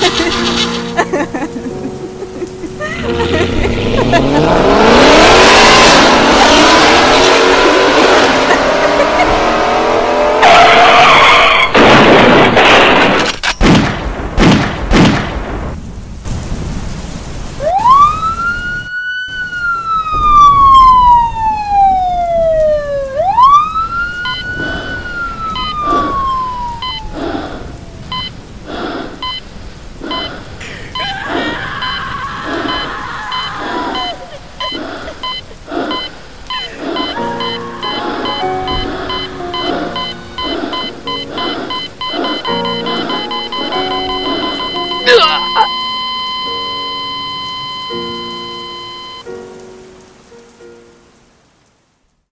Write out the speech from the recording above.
Ha ha ha!